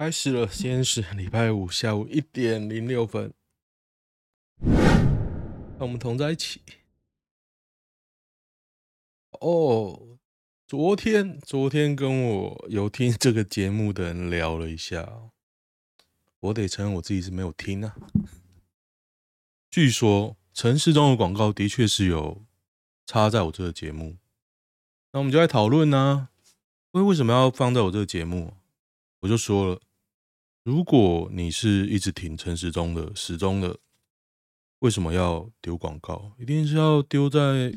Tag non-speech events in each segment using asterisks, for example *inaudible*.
开始了，今天是礼拜五下午一点零六分。让我们同在一起。哦，昨天昨天跟我有听这个节目的人聊了一下，我得承认我自己是没有听啊。据说城市中的广告的确是有插在我这个节目，那我们就来讨论呢，为为什么要放在我这个节目？我就说了。如果你是一直挺陈时中的时钟的，为什么要丢广告？一定是要丢在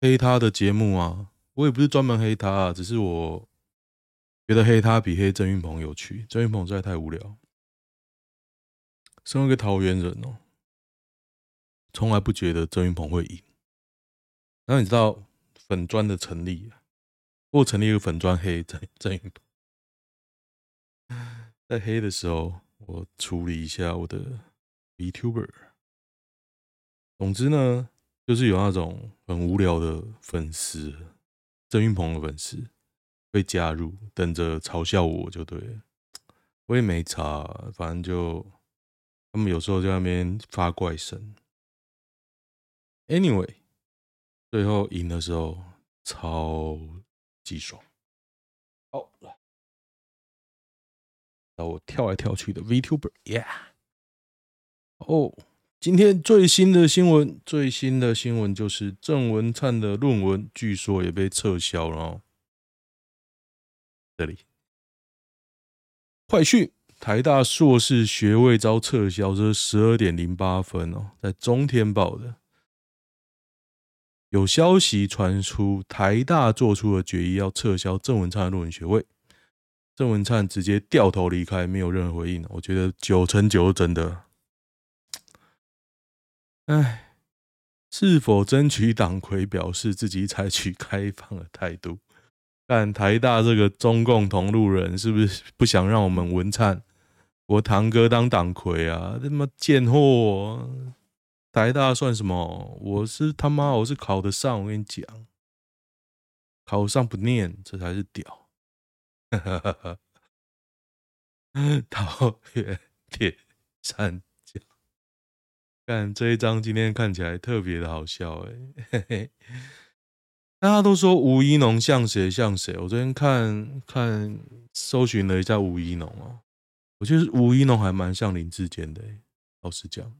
黑他的节目啊！我也不是专门黑他啊，只是我觉得黑他比黑郑云鹏有趣。郑云鹏实在太无聊。身为一个桃园人哦，从来不觉得郑云鹏会赢。那你知道粉专的成立，或成立一个粉专黑郑郑云鹏。在黑的时候，我处理一下我的 VTuber。总之呢，就是有那种很无聊的粉丝，郑云鹏的粉丝会加入，等着嘲笑我就对了。我也没查，反正就他们有时候在那边发怪声。Anyway，最后赢的时候超级爽。我跳来跳去的 VTuber，Yeah！哦，今天最新的新闻，最新的新闻就是郑文灿的论文据说也被撤销了哦。这里，快讯：台大硕士学位遭撤销，这是十二点零八分哦，在中天报的。有消息传出，台大做出了决议，要撤销郑文灿的论文学位。郑文灿直接掉头离开，没有任何回应。我觉得九成九是真的。哎，是否争取党魁表示自己采取开放的态度？但台大这个中共同路人是不是不想让我们文灿我堂哥当党魁啊？他妈贱货！台大算什么？我是他妈，我是考得上。我跟你讲，考上不念，这才是屌。哈哈哈！桃园铁三角，看这一张，今天看起来特别的好笑哎！*laughs* 大家都说吴一农像谁像谁？我昨天看看搜寻了一下吴一农哦，我觉得吴一农还蛮像林志坚的。老实讲，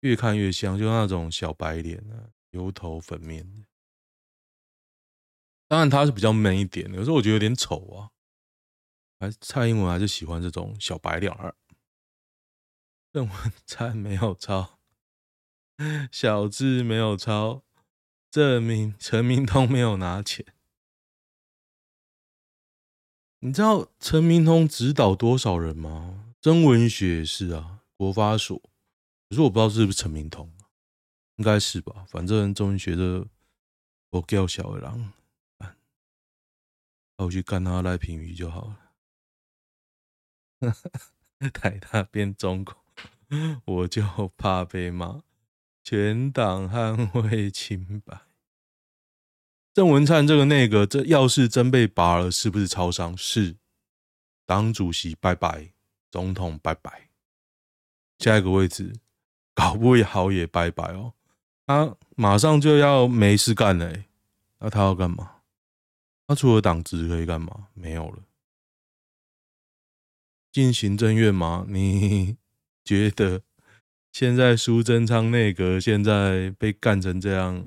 越看越像，就那种小白脸啊，油头粉面的。当然他是比较闷一点，有时候我觉得有点丑啊。还蔡英文还是喜欢这种小白脸儿。郑文灿没有抄，*laughs* 小智没有抄，证明陈明通没有拿钱。你知道陈明通指导多少人吗？曾文学也是啊，国发所。可是我不知道是不是陈明通，应该是吧？反正曾文学的我叫小二郎。那我去干他赖品妤就好了。*laughs* 台大变中共，我就怕被骂。全党捍卫清白。郑文灿这个内阁，这要是真被拔了，是不是超商？是。党主席拜拜，总统拜拜。下一个位置，搞不好也拜拜哦。他马上就要没事干了，那他要干嘛？他除了党职可以干嘛？没有了。进行政院吗？*laughs* 你觉得现在苏贞昌内阁现在被干成这样，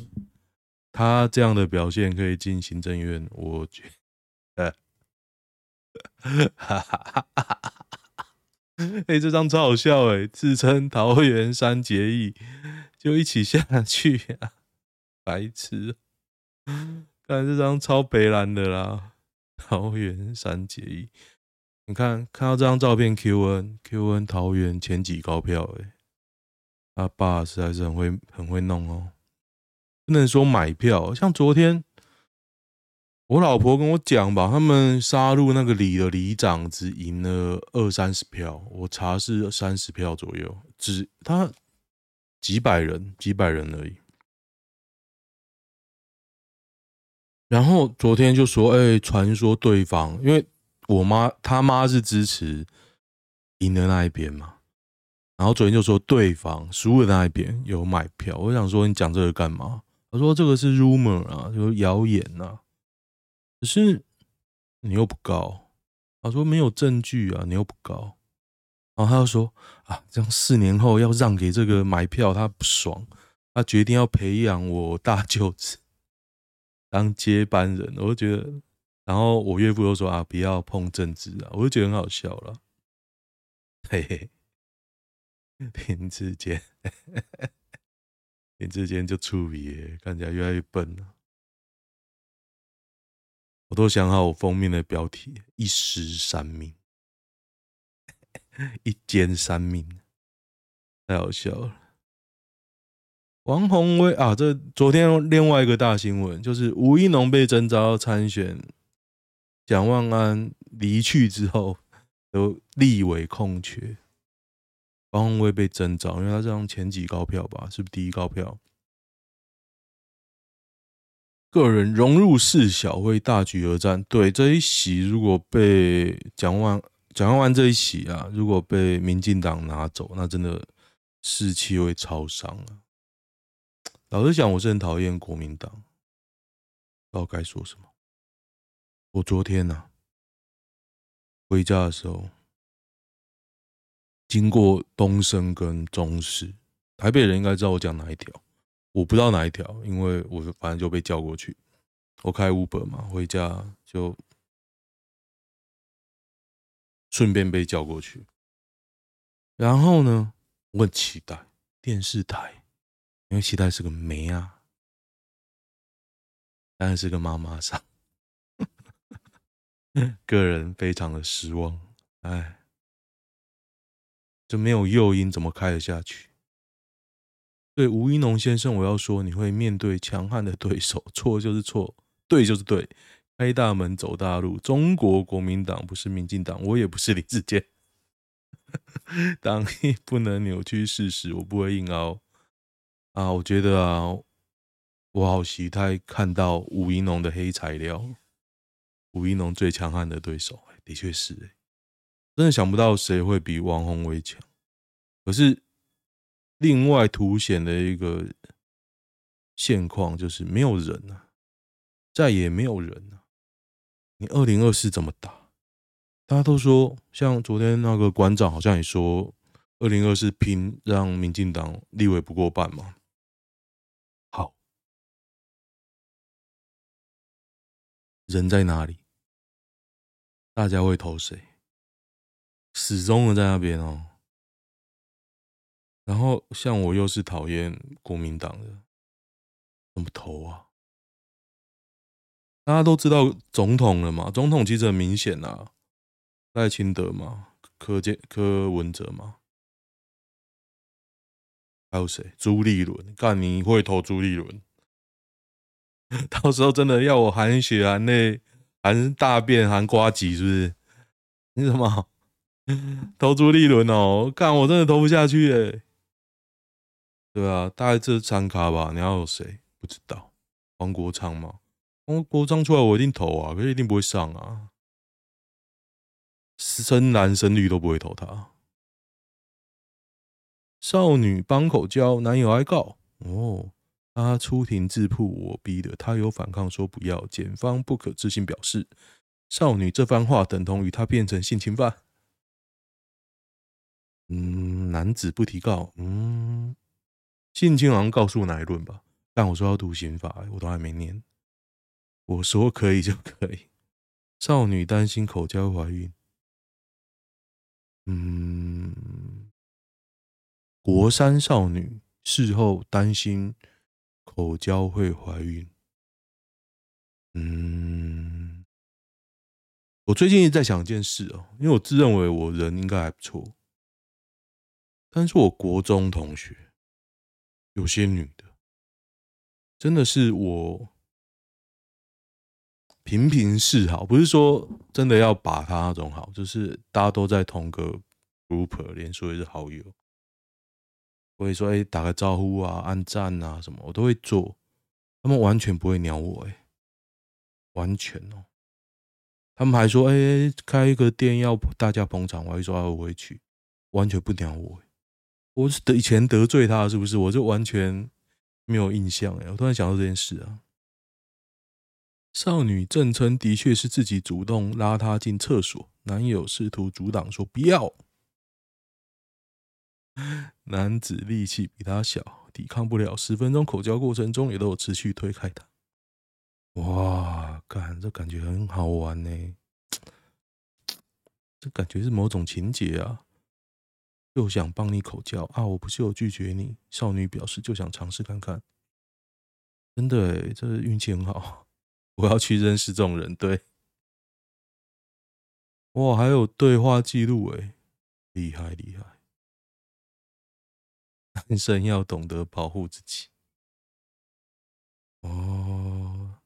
他这样的表现可以进行政院？我觉得，哈哈哈哈哈！哎，这张超好笑哎，自称桃园三结义，就一起下去呀、啊，白痴！但这张超北蓝的啦，*laughs* 桃园三结义。你看，看到这张照片，QN QN 桃园前几高票诶，他爸实在是很会很会弄哦，不能说买票，像昨天我老婆跟我讲吧，他们杀入那个里的里长只赢了二三十票，我查是三十票左右，只他几百人几百人而已。然后昨天就说，哎，传说对方因为。我妈他妈是支持赢的那一边嘛，然后昨天就说对方输的那一边有买票，我想说你讲这个干嘛？他说这个是 rumor 啊，就是谣言呐，可是你又不告，他说没有证据啊，你又不告，然后他又说啊，这样四年后要让给这个买票，他不爽，他决定要培养我大舅子。当接班人，我就觉得。然后我岳父又说啊，不要碰政治啊，我就觉得很好笑了。嘿嘿，林志坚，林志坚就出名，看起来越来越笨了。我都想好我封面的标题：一尸三命，*laughs* 一奸三命，太好笑了。王鸿薇啊，这昨天另外一个大新闻就是吴一农被征召参选。蒋万安离去之后，都立委空缺，王宏威被征召，因为他这样前几高票吧，是不是第一高票？个人融入四小为大局而战。对这一席，如果被蒋万蒋万安这一席啊，如果被民进党拿走，那真的士气会超伤啊！老实讲，我是很讨厌国民党，不知道该说什么。我昨天呐、啊，回家的时候，经过东升跟中视，台北人应该知道我讲哪一条，我不知道哪一条，因为我反正就被叫过去。我开 Uber 嘛，回家就顺便被叫过去。然后呢，我很期待电视台，因为期待是个妹啊，但是个妈妈桑。*laughs* 个人非常的失望，哎，这没有诱因怎么开得下去？对吴怡农先生，我要说，你会面对强悍的对手，错就是错，对就是对，开大门走大路。中国国民党不是民进党，我也不是李志坚，*laughs* 党意不能扭曲事实，我不会硬凹啊。我觉得啊，我好期待看到吴一农的黑材料。吴一农最强悍的对手，的确是，真的想不到谁会比王鸿薇强。可是，另外凸显的一个现况就是没有人啊，再也没有人啊。你二零二四怎么打？大家都说，像昨天那个馆长好像也说，二零二四拼让民进党立委不过半嘛。人在哪里？大家会投谁？始终的在那边哦。然后像我又是讨厌国民党的，怎么投啊？大家都知道总统了嘛？总统其实很明显啊，赖清德嘛，柯建柯文哲嘛，还有谁？朱立伦？干，你会投朱立伦？*laughs* 到时候真的要我含血含泪。含大便含瓜子是不是？你什么投朱立伦哦？干，我真的投不下去哎。对啊，大概这三卡吧。你要有谁？不知道。黄国昌吗？黄国昌出来我一定投啊，可是一定不会上啊。深蓝深绿都不会投他。少女帮口交，男友挨告哦。他出庭自曝我逼的，他有反抗说不要，检方不可置信表示，少女这番话等同于他变成性侵犯。嗯，男子不提告，嗯，性侵好像告诉哪一轮吧？但我说要读刑法，我都还没念。我说可以就可以。少女担心口交怀孕，嗯，国三少女事后担心。口交会怀孕？嗯，我最近一直在想一件事哦，因为我自认为我人应该还不错，但是我国中同学有些女的，真的是我频频示好，不是说真的要把她那种好，就是大家都在同个 group，连说是好友。我会说，哎，打个招呼啊，按赞啊，什么我都会做。他们完全不会鸟我，哎，完全哦。他们还说：“哎、欸，开一个店要大家捧场。”我还说：“我会去。”完全不鸟我。我是得以前得罪他是不是？我就完全没有印象哎。我突然想到这件事啊。少女证称的确是自己主动拉他进厕所，男友试图阻挡说不要。*laughs* 男子力气比他小，抵抗不了。十分钟口交过程中也都有持续推开他。哇，干，这感觉很好玩呢。这感觉是某种情节啊。又想帮你口交啊，我不是有拒绝你。少女表示就想尝试看看。真的，这运气很好。我要去认识这种人，对。哇，还有对话记录诶，厉害厉害。男生要懂得保护自己。哦，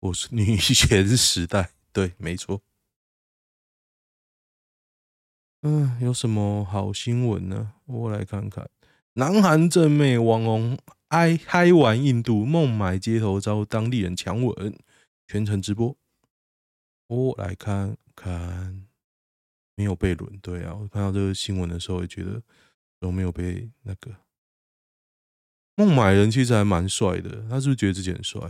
我是女权时代，对，没错。嗯，有什么好新闻呢？我来看看。南韩正妹网红嗨嗨玩印度，孟买街头遭当地人强吻，全程直播。我来看看，没有被轮。对啊，我看到这个新闻的时候也觉得都没有被那个。孟买人其实还蛮帅的，他是不是觉得自己很帅？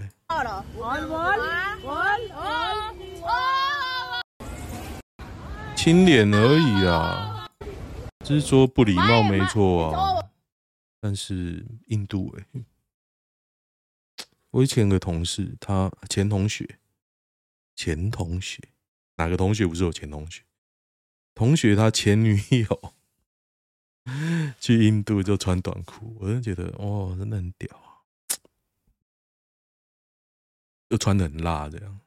亲脸而已啊，只是说不礼貌没错啊。但是印度哎、我以前有个同事，他前同学，前同学，哪个同学不是我前同学？同学他前女友 *laughs* 去印度就穿短裤，我就觉得哦，真的很屌啊，又穿得很辣这样。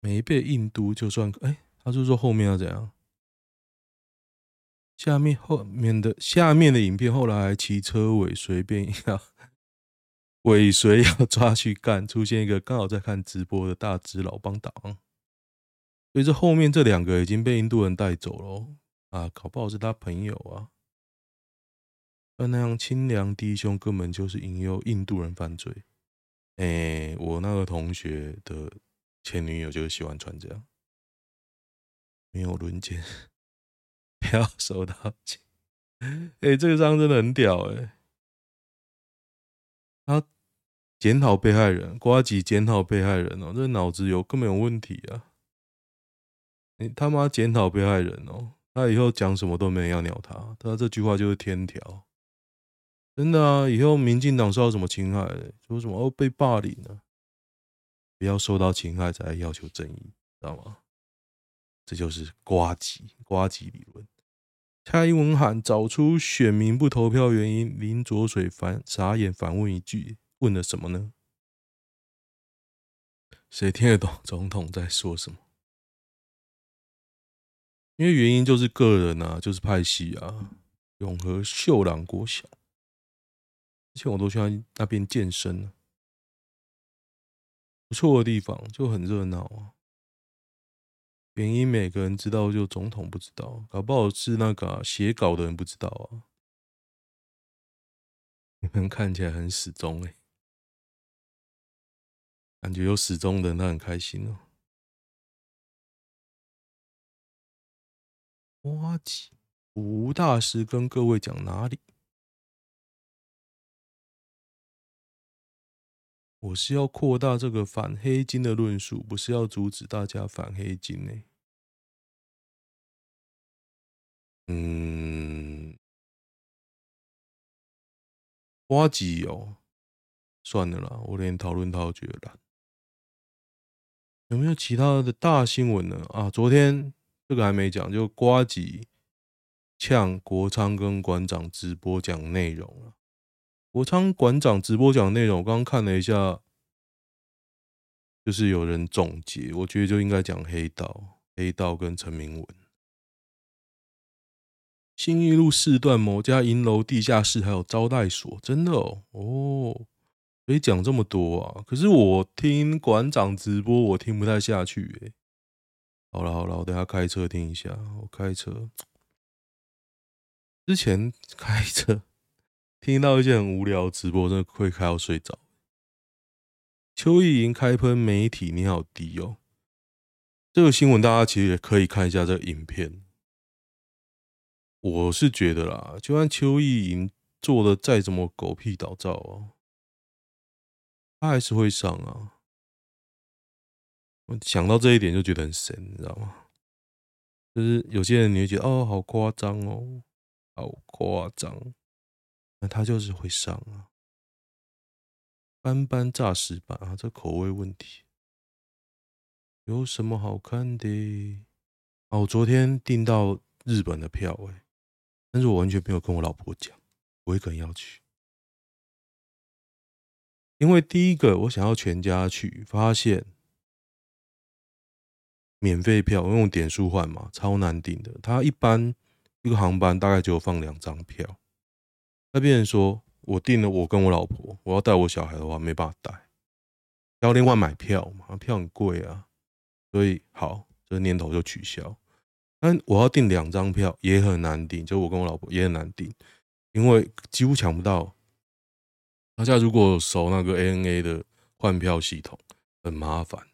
没被印度就算哎、他就说后面要怎样？下面后面的下面的影片后来骑车尾随便要尾随要抓去干，出现一个刚好在看直播的大只老帮党，所以这后面这两个已经被印度人带走了啊，搞不好是他朋友啊。而那样清凉低胸根本就是引诱印度人犯罪。哎、我那个同学的。前女友就喜欢穿这样，没有轮奸，*laughs* 不要收到钱。哎、欸，这个章真的很屌哎、他检讨被害人，瓜吉检讨被害人哦、这脑子有根本有问题啊！你他妈检讨被害人哦、他以后讲什么都没人要鸟他，他这句话就是天条，真的啊！以后民进党受到什么侵害，说什么哦被霸凌了。不要受到侵害才要求正义，知道吗？这就是瓜吉瓜吉理论。蔡英文喊找出选民不投票原因，林卓水反傻眼反问一句：问了什么呢？谁听得懂总统在说什么？因为原因就是个人啊，就是派系啊。永和秀朗国小，之前我都去那边健身。不错的地方就很热闹啊，原因每个人知道，就总统不知道，搞不好是那个写、稿的人不知道啊。*laughs* 你们看起来很死忠哎、感觉有死忠的人他很开心哦、呱吉，吴大师跟各位讲哪里？我是要扩大这个反黑金的论述，不是要阻止大家反黑金呢、嗯，呱吉哦，算了啦，我连讨论他都觉得懒。有没有其他的大新闻呢？啊，昨天这个还没讲，就呱吉呛国昌跟馆长直播讲内容了。国昌馆长直播讲内容，我刚刚看了一下，就是有人总结，我觉得就应该讲黑道，黑道跟陈明文，信义路四段某家银楼地下室还有招待所，真的哦，哦，可以讲这么多啊？可是我听馆长直播，我听不太下去哎。好了好了，我等下开车听一下，我开车之前开车。听到一些很无聊直播，真的会开到睡着。邱意莹开喷媒体，你好低哦。这个新闻大家其实也可以看一下这个影片。我是觉得啦，就算邱意莹做的再怎么狗屁倒灶啊，他还是会上啊。我想到这一点就觉得很神，你知道吗？就是有些人你会觉得哦，好夸张哦，好夸张，那他就是会上啊。斑斑炸石板啊，这口味问题，有什么好看的？哦，我昨天订到日本的票哎，但是我完全没有跟我老婆讲，我一个人要去，因为第一个我想要全家去，发现免费票用点数换嘛，超难订的。他一般一个航班大概只有放两张票，那边人说。我订了，我跟我老婆，我要带我小孩的话没办法带，要另外买票嘛，票很贵啊，所以好，这个念头就取消。但我要订两张票也很难订，就我跟我老婆也很难订，因为几乎抢不到。大家如果熟那个 ANA 的换票系统，很麻烦，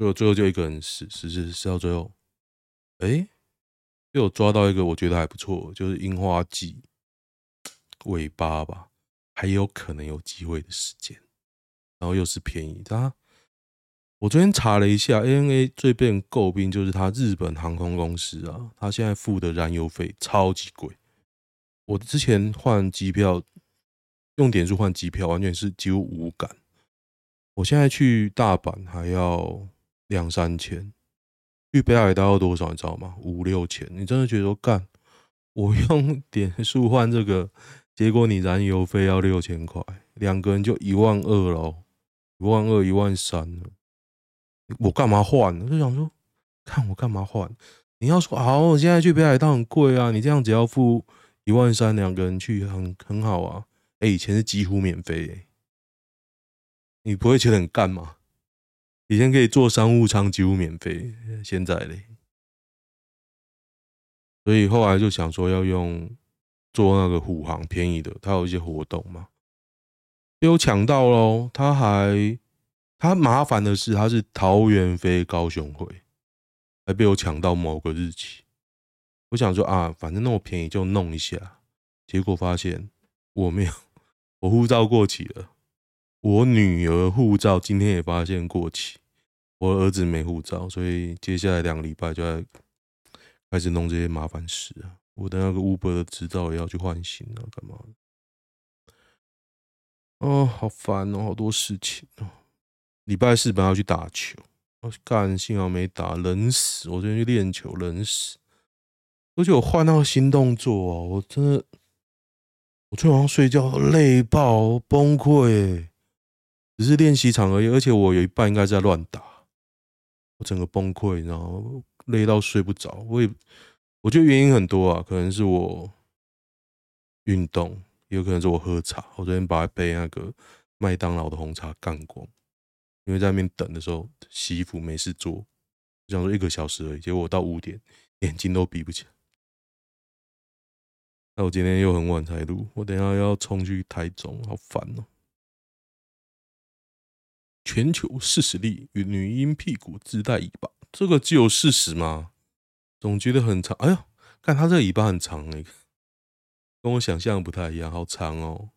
所以我最后就一个人试试试试到最后，哎，又抓到一个我觉得还不错，就是樱花季尾巴吧。还有可能有机会的时间，然后又是便宜。它，我昨天查了一下，ANA 最被人诟病就是它日本航空公司啊，它现在付的燃油费超级贵。我之前换机票用点数换机票，完全是几乎无感。我现在去大阪还要两三千，去北海道要多少你知道吗？五六千。你真的觉得说干？*laughs* 我用点数换这个？结果你燃油费要六千块，两个人就一万二喽，一万二一万三了，我干嘛换？我就想说，看我干嘛换？你要说好，我现在去北海道很贵啊，你这样只要付一万三，两个人去很很好啊。哎，以前是几乎免费，欸，你不会觉得很干吗？以前可以坐商务舱几乎免费，现在嘞，所以后来就想说要用。坐那个虎航便宜的，它有一些活动嘛，被我抢到喽。他还他麻烦的是，他是桃园飞高雄回，还被我抢到某个日期。我想说啊，反正那么便宜就弄一下，结果发现我没有，我护照过期了。我女儿护照今天也发现过期，我儿子没护照，所以接下来两个礼拜就要开始弄这些麻烦事啊。我的那个 Uber 的执照也要去换新了，干嘛？哦，好烦哦，好多事情哦。礼拜四本来要去打球，我干，幸好没打，冷死！我昨天去练球，冷死。而且我换那个新动作哦，我真的，我昨天晚上睡觉累爆，崩溃。只是练习场而已，而且我有一半应该在乱打，我整个崩溃，你知道吗？累到睡不着，我也。我觉得原因很多啊，可能是我运动，也有可能是我喝茶。我昨天把一杯那个麦当劳的红茶干光，因为在那边等的时候洗衣服没事做，想说一个小时而已，结果我到五点眼睛都闭不起来。那我今天又很晚才录，我等一下要冲去台中，好烦哦、全球四十例与女婴屁股自带尾巴，这个只有事实吗？总觉得很长，哎呦，看它这个尾巴很长哎，跟我想象不太一样，好长哦。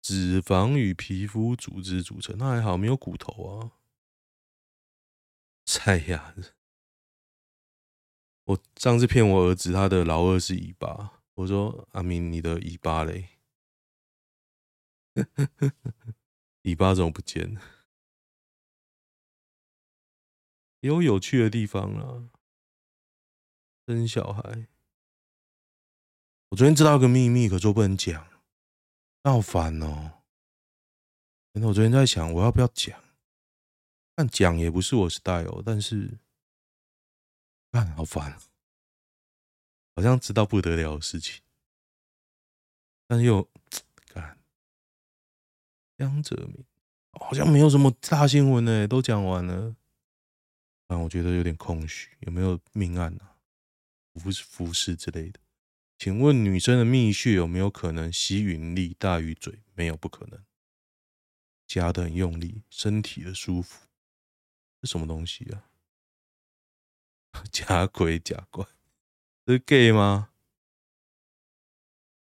脂肪与皮肤组织组成，那还好没有骨头啊。菜呀，我上次骗我儿子，他的老二是尾巴，我说阿明你的尾巴嘞？*laughs* 尾巴怎么不见了？有有趣的地方啊。生小孩，我昨天知道一个秘密，可是我不能讲，那好烦哦。然后我昨天在想，我要不要讲？但讲也不是我 style，但是，干好烦，好像知道不得了的事情，但又干江泽民好像没有什么大新闻呢，都讲完了，但我觉得有点空虚，有没有命案啊？服服饰之类的，请问女生的蜜穴有没有可能吸引力大于嘴？没有，不可能。夹得很用力，身体的舒服，是什么东西啊？*laughs* 假鬼假怪，是 gay 吗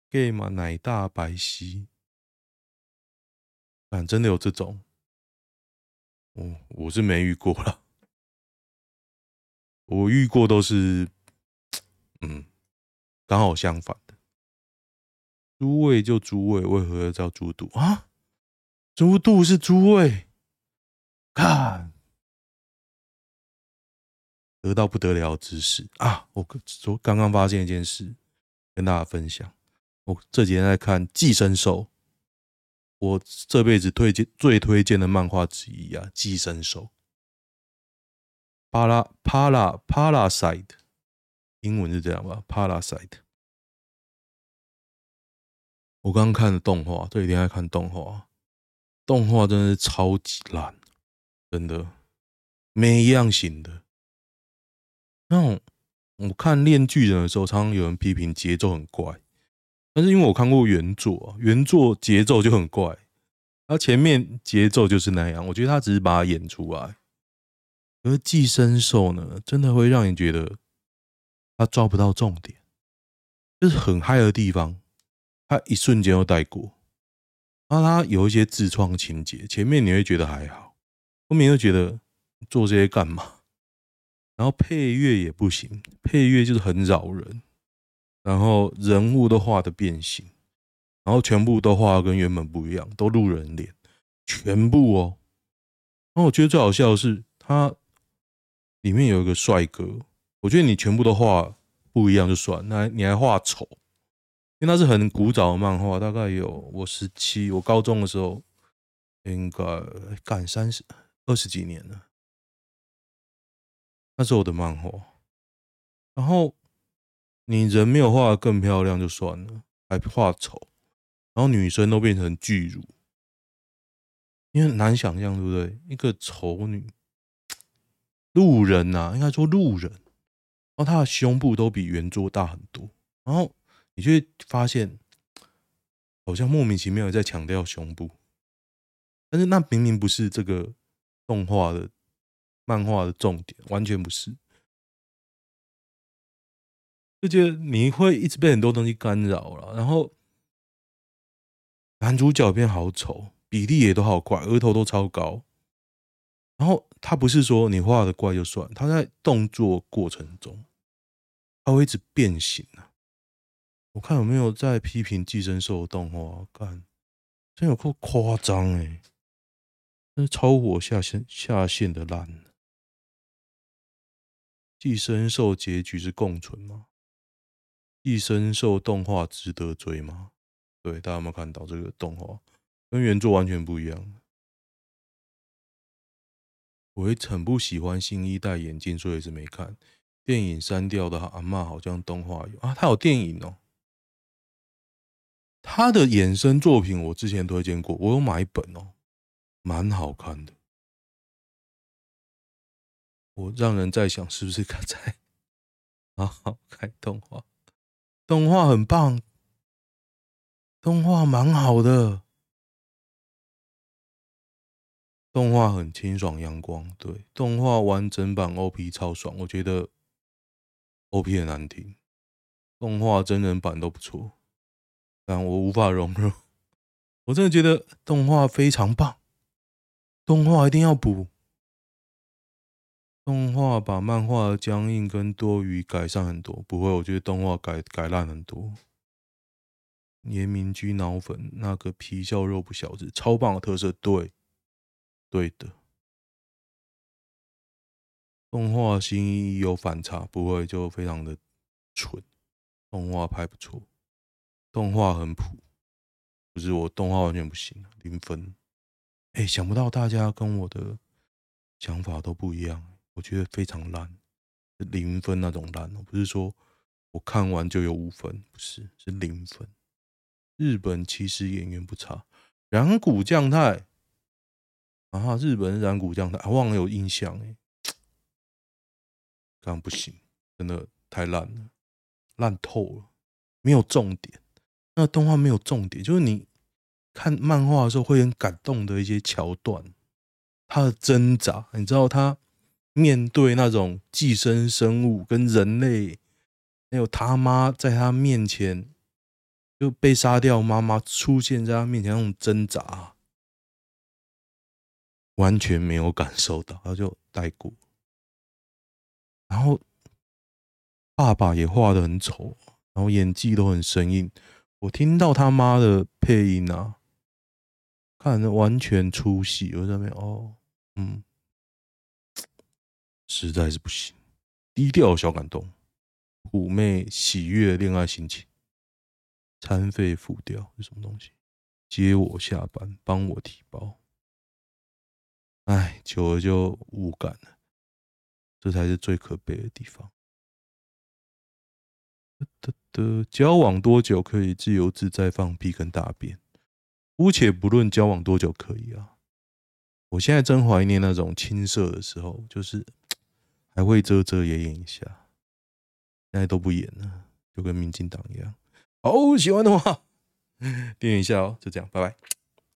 ？gay 吗？奶大白皙，反真的有这种，我我是没遇过了，我遇过都是，嗯，刚好相反的。猪胃就猪胃，为何要叫猪肚啊？猪肚是猪胃，看，得到不得了的知识啊！我昨刚刚发现一件事，跟大家分享。我这几天在看《寄生兽》，我这辈子推荐最推荐的漫画之一啊，《寄生兽》。帕拉帕拉帕拉赛特，英文是这样吧？Parasite。我刚刚看的动画，这几天在看动画，动画真的是超级烂，真的，每一样型的。那种我看《链锯人》的时候，常常有人批评节奏很怪，但是因为我看过原作，原作节奏就很怪，它前面节奏就是那样，我觉得他只是把它演出来。而《寄生兽》呢，真的会让你觉得他抓不到重点，就是很嗨的地方。他一瞬间又带过，然后他有一些自创情节，前面你会觉得还好，后面又觉得做这些干嘛？然后配乐也不行，配乐就是很扰人，然后人物都画的变形，然后全部都画的跟原本不一样，都路人脸，全部哦。然后我觉得最好笑的是，他里面有一个帅哥，我觉得你全部都画不一样就算，那你还画丑。因为那是很古早的漫画，大概有我十七，我高中的时候应该干三十二十几年了。那是我的漫画，然后你人没有画的更漂亮就算了，还画丑，然后女生都变成巨乳，因为很难想象，对不对？一个丑女路人呐、啊，应该说路人，然后他的胸部都比原作大很多，然后。你就会发现，好像莫名其妙的在强调胸部，但是那明明不是这个动画的漫画的重点，完全不是。就觉得你会一直被很多东西干扰了，然后男主角变好丑，比例也都好怪，额头都超高，然后他不是说你画的怪就算，他在动作过程中，他会一直变形啊。我看有没有在批评《寄生兽》的动画？看，真有够夸张哎！那超火下线下线的烂。《寄生兽》结局是共存吗？《寄生兽》动画值得追吗？对，大家有没有看到这个动画？跟原作完全不一样。我也很不喜欢新一代眼镜，所以是没看电影删掉的。阿嬷好像动画有啊，他有电影哦。他的衍生作品我之前推荐过，我有买一本哦，蛮好看的。我让人在想，是不是刚才 *laughs* 好好看动画？动画很棒，动画蛮好的，动画很清爽阳光。对，动画完整版 OP 超爽，我觉得 OP 很难听，动画真人版都不错。但我无法融入，*laughs* 我真的觉得动画非常棒，动画一定要补，动画把漫画的僵硬跟多余改善很多。不会，我觉得动画改改烂很多。严明居脑粉那个皮笑肉不小子，超棒的特色，对，对的。动画新意有反差，不会就非常的蠢，动画拍不错。动画很普，不是我动画完全不行，零分。哎、想不到大家跟我的想法都不一样，我觉得非常烂，零分那种烂哦，不是说我看完就有五分，不是，是零分。日本其实演员不差，染谷将太啊，日本染谷将太，啊，忘了有印象哎，这样不行，真的太烂了，烂透了，没有重点。那动画没有重点，就是你看漫画的时候会很感动的一些桥段，他的挣扎，你知道他面对那种寄生生物跟人类，还有他妈在他面前就被杀掉，妈妈出现在他面前那种挣扎，完全没有感受到，他就带过。然后爸爸也画的很丑，然后演技都很生硬。我听到他妈的配音啊！看着完全出戏，我在那边哦，嗯，实在是不行。低调小感动，妩媚喜悦恋爱心情，餐费付掉是什么东西？接我下班，帮我提包。唉，久了就无感了，这才是最可悲的地方。的的，交往多久可以自由自在放屁跟大便？姑且不论交往多久可以啊，我现在真怀念那种青涩的时候，就是 *tsk* 还会遮遮掩掩一下，现在都不演了，就跟民进党一样。好，喜欢的话 *laughs* 点一下哦，就这样，拜拜。